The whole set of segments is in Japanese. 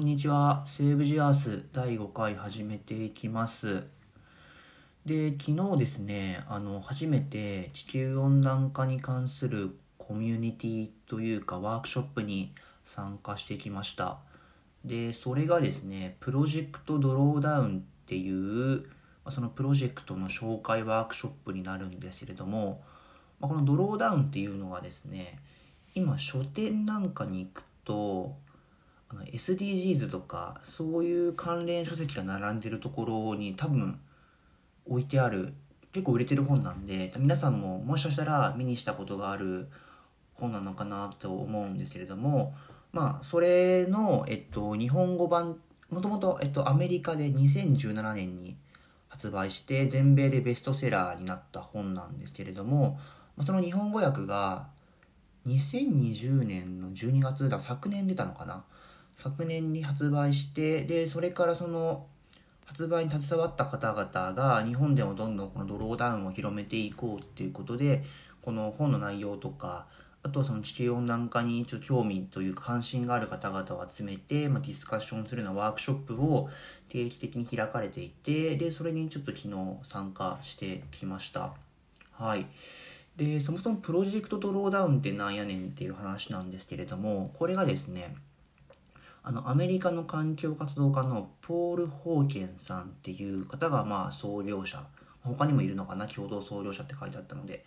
んにちは。セーブジアース第5回始めていきます。で、昨日ですね、あの、初めて地球温暖化に関するコミュニティというかワークショップに参加してきました。で、それがですね、プロジェクトドローダウンっていう、そのプロジェクトの紹介ワークショップになるんですけれども、このドローダウンっていうのがですね、今書店なんかに行くと、あの SDGs とかそういう関連書籍が並んでるところに多分置いてある結構売れてる本なんで皆さんももしかしたら見にしたことがある本なのかなと思うんですけれどもまあそれの、えっと、日本語版もともと、えっと、アメリカで2017年に発売して全米でベストセラーになった本なんですけれどもその日本語訳が2020年の12月だ昨年出たのかな昨年に発売してでそれからその発売に携わった方々が日本でもどんどんこのドローダウンを広めていこうっていうことでこの本の内容とかあとはその地球温暖化にちょっと興味というか関心がある方々を集めて、まあ、ディスカッションするようなワークショップを定期的に開かれていてでそれにちょっと昨日参加してきました。はい。でそもそもプロジェクトドローダウンってなんやねんっていう話なんですけれどもこれがですねあのアメリカの環境活動家のポール・ホーケンさんっていう方がまあ創業者。他にもいるのかな？共同創業者って書いてあったので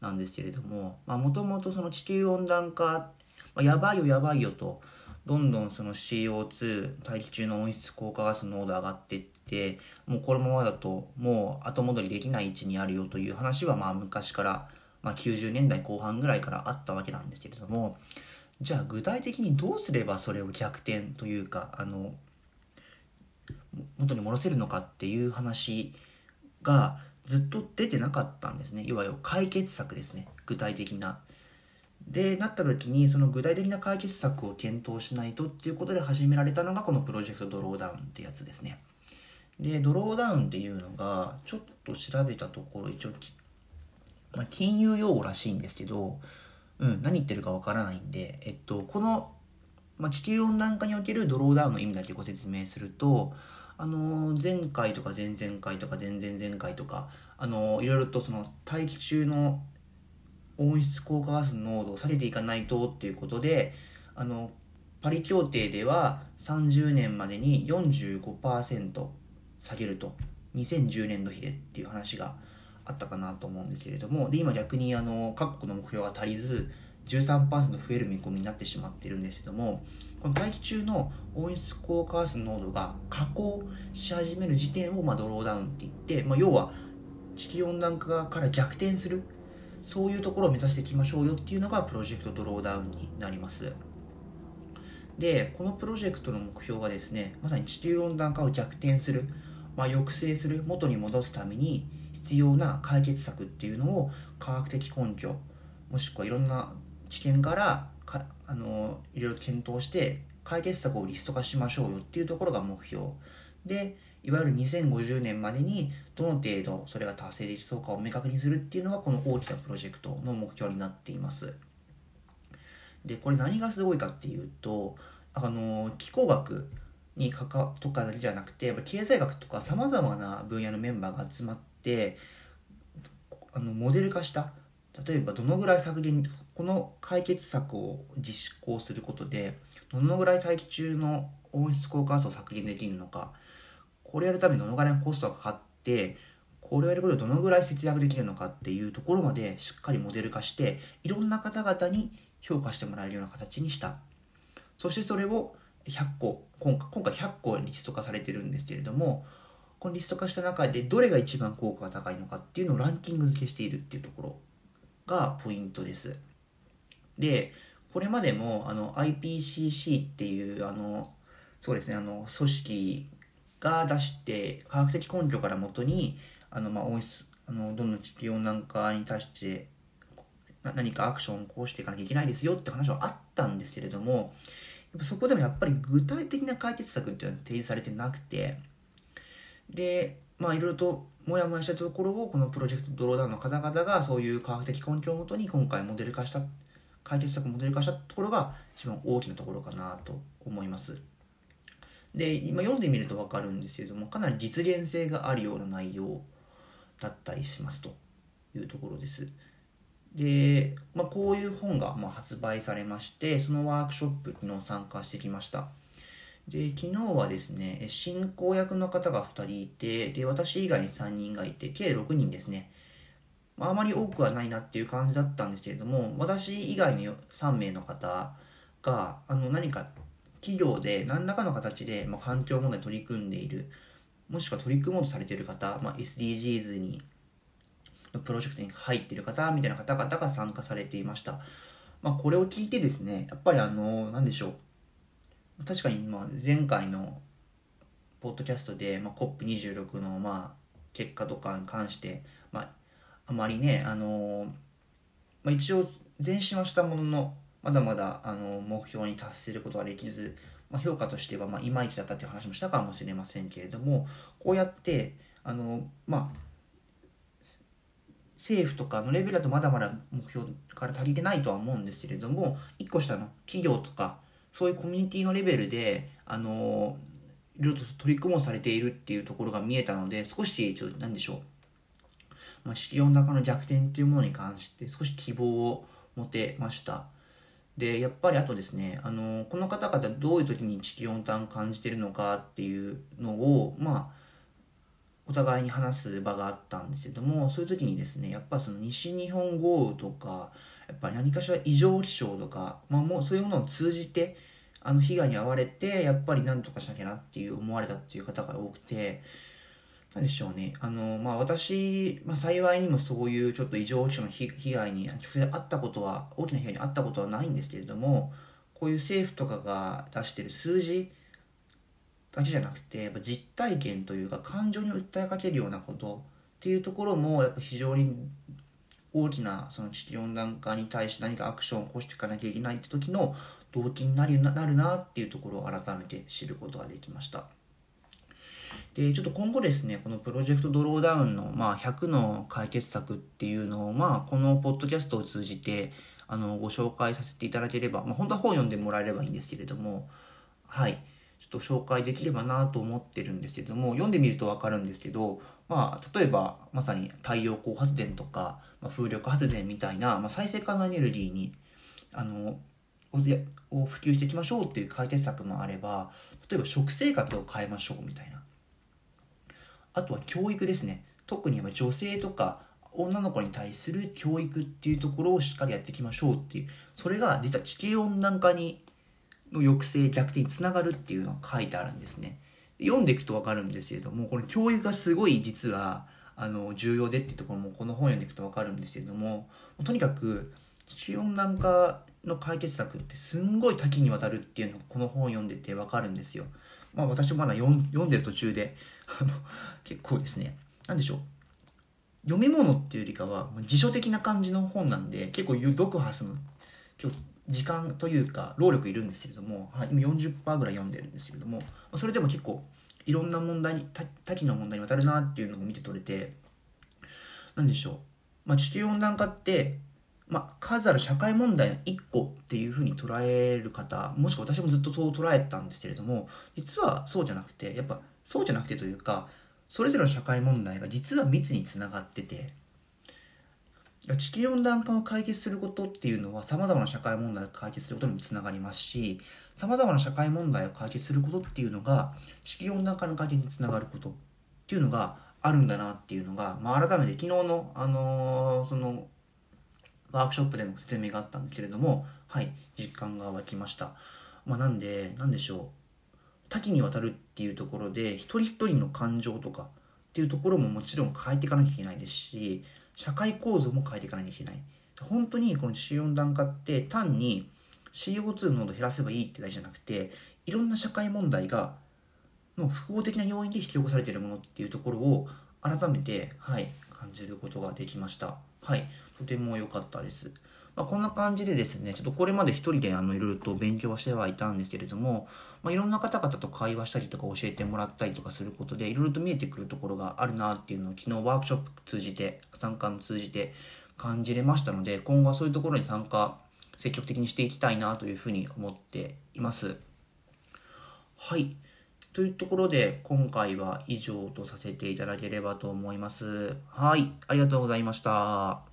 なんですけれどももともとその地球温暖化、まあ、やばいよやばいよとどんどんその CO2 大気中の温室効果ガスの濃度上がっていってもうこのままだともう後戻りできない位置にあるよという話はまあ昔から、まあ、90年代後半ぐらいからあったわけなんですけれどもじゃあ具体的にどうすればそれを逆転というかあの元に戻せるのかっていう話がずっと出てなかったんですねいわゆる解決策ですね具体的な。でなった時にその具体的な解決策を検討しないとっていうことで始められたのがこのプロジェクトドローダウンってやつですね。でドローダウンっていうのがちょっと調べたところ一応、まあ、金融用語らしいんですけどうん、何言ってるかわからないんで、えっと、この、まあ、地球温暖化におけるドローダウンの意味だけご説明すると、あの前回とか前々回とか前々前回とか、あのいろいろとその大気中の温室効果ガスの濃度を下げていかないとっていうことであのパリ協定では30年までに45%下げると。2010年度比でっていう話があったかなと思うんですけれどもで今逆にあの各国の目標が足りず13%増える見込みになってしまっているんですけどもこの大気中の温室効果ガス濃度が下降し始める時点を、まあ、ドローダウンって言って、まあ、要は地球温暖化から逆転するそういうところを目指していきましょうよっていうのがプロジェクトドローダウンになります。でこのプロジェクトの目標はですねまさに地球温暖化を逆転する、まあ、抑制する元に戻すために必要な解決策っていうのを科学的根拠もしくはいろんな知見からかあのいろいろ検討して解決策をリスト化しましょうよっていうところが目標。でいわゆる2050年までにどの程度それが達成できそうかを明確にするっていうのがこの大きなプロジェクトの目標になっています。でこれ何がすごいかっていうとあの気候学に関わとかだけじゃなくてやっぱ経済学とかさまざまな分野のメンバーが集まってあのモデル化した例えばどのぐらい削減この解決策を実行することでどのぐらい大気中の温室効果ガスを削減できるのかこれやるためにどのぐらいのコストがかかってこれをやることでどのぐらい節約できるのかっていうところまでしっかりモデル化していろんな方々に評価してもらえるような形にした。そしてそれを100個今回今回100個リスト化されてるんですけれどもこのリスト化した中でどれが一番効果が高いのかっていうのをランキング付けしているっていうところがポイントです。でこれまでもあの IPCC っていうあのそうですねあの組織が出して科学的根拠からもとにあの、まあ、温室あのどんどん地球温暖化に対して何かアクションを起こしていかなきゃいけないですよって話はあったんですけれどもそこでもやっぱり具体的な解決策っていうのは提示されてなくてでまあいろいろともやもやしたところをこのプロジェクトドローダウンの方々がそういう科学的根拠をもとに今回モデル化した解決策をモデル化したところが一番大きなところかなと思います。で今読んでみると分かるんですけれどもかなり実現性があるような内容だったりしますというところです。で、まあ、こういう本がま発売されましてそのワークショップ昨日参加してきました。で昨日はですね進行役の方が2人いてで私以外に3人がいて計6人ですね。まあ、あまり多くはないなっていう感じだったんですけれども私以外の3名の方があの何か企業で何らかの形で、まあ、環境問題取り組んでいるもしくは取り組もうとされている方、まあ、SDGs にのプロジェクトに入っている方みたいな方々が参加されていました、まあ、これを聞いてですねやっぱりあの何でしょう。確かにまあ前回のポッドキャストで、まあ、COP26 のまあ結果とかに関して、まあ、あまりね、あのまあ、一応前進はしたもののまだまだ、あの目標に達することができず、まあ、評価としては、まあ、いまいちだったっていう話もしたかもしれませんけれどもこうやってあの、まあ、政府とかのレベルだとまだまだ目標から足りてないとは思うんですけれども1個下の企業とかそういうコミュニティのレベルであのいろいろと取り組もうされているっていうところが見えたので少しちょっと何でしょう。まあ、地球温暖化の逆転っていうものに関して少し希望を持てました。でやっぱりあとですねあのこの方々どういう時に地球温暖感じてるのかっていうのをまあお互いに話す場があったんですけどもそういう時にですねやっぱその西日本豪雨とかやっぱり何かしら異常気象とか、まあ、もうそういうものを通じてあの被害に遭われてやっぱり何とかしなきゃなっていう思われたっていう方が多くて何でしょうね。あの、まあ、私、まあ、幸いにもそういうちょっと異常気象の被害に直接あったことは、大きな被害にあったことはないんですけれども、こういう政府とかが出してる数字だけじゃなくて、やっぱ実体験というか感情に訴えかけるようなことっていうところも、やっぱ非常に大きなその地球温暖化に対して何かアクションを起こしていかなきゃいけないって時の動機になるなるなっていうところを改めて知ることができました。でちょっと今後ですねこのプロジェクトドローダウンの、まあ、100の解決策っていうのを、まあ、このポッドキャストを通じてあのご紹介させていただければ、まあ、本当は本読んでもらえればいいんですけれどもはいちょっと紹介できればなと思ってるんですけども読んでみると分かるんですけど、まあ、例えばまさに太陽光発電とか、まあ、風力発電みたいな、まあ、再生可能エネルギーにあのを普及していきましょうっていう解決策もあれば例えば食生活を変えましょうみたいな。あとは教育ですね。特に女性とか女の子に対する教育っていうところをしっかりやっていきましょうっていう。それが実は地球温暖化にの抑制逆転につながるっていうのが書いてあるんですね。読んでいくと分かるんですけれどもこの教育がすごい実はあの重要でっていうところもこの本読んでいくと分かるんですけれどもとにかく地球温暖化の解決策ってすんごい多岐にわたるっていうのがこの本読んでて分かるんですよ。まあ私もまだ読んでる途中であの結構ですね。何でしょう。読み物っていうよりかは辞書的な感じの本なんで結構読破すの。時間というか労力いるんですけれども、はい、今40%ぐらい読んでるんですけれどもそれでも結構いろんな問題に多岐の問題にわたるなっていうのを見て取れて何でしょう、まあ、地球温暖化ってまあ、数ある社会問題の一個っていうふうに捉える方もしくは私もずっとそう捉えたんですけれども実はそうじゃなくてやっぱそうじゃなくてというかそれぞれの社会問題が実は密につながってて地球温暖化を解決することっていうのはさまざまな社会問題を解決することにもつながりますしさまざまな社会問題を解決することっていうのが地球温暖化の解決につながることっていうのがあるんだなっていうのが、まあ、改めて昨日の、あのー、そのワークショップでも説明があったんですけれども、はい、実感が湧きました。まあ、なんで、なんでしょう。多岐にわたるっていうところで、一人一人の感情とかっていうところももちろん変えていかなきゃいけないですし、社会構造も変えていかないといけない。本当にこの地球温暖化って単に CO2 の濃度を減らせばいいって大事じゃなくて、いろんな社会問題がの複合的な要因で引き起こされているものっていうところを改めて、はい、感じることができました。はい。とても良かったです。まあ、こんな感じでですね、ちょっとこれまで一人であのいろいろと勉強はしてはいたんですけれども、まあ、いろんな方々と会話したりとか教えてもらったりとかすることで、いろいろと見えてくるところがあるなっていうのを昨日ワークショップ通じて、参加を通じて感じれましたので、今後はそういうところに参加、積極的にしていきたいなというふうに思っています。はい。というところで今回は以上とさせていただければと思います。はい、ありがとうございました。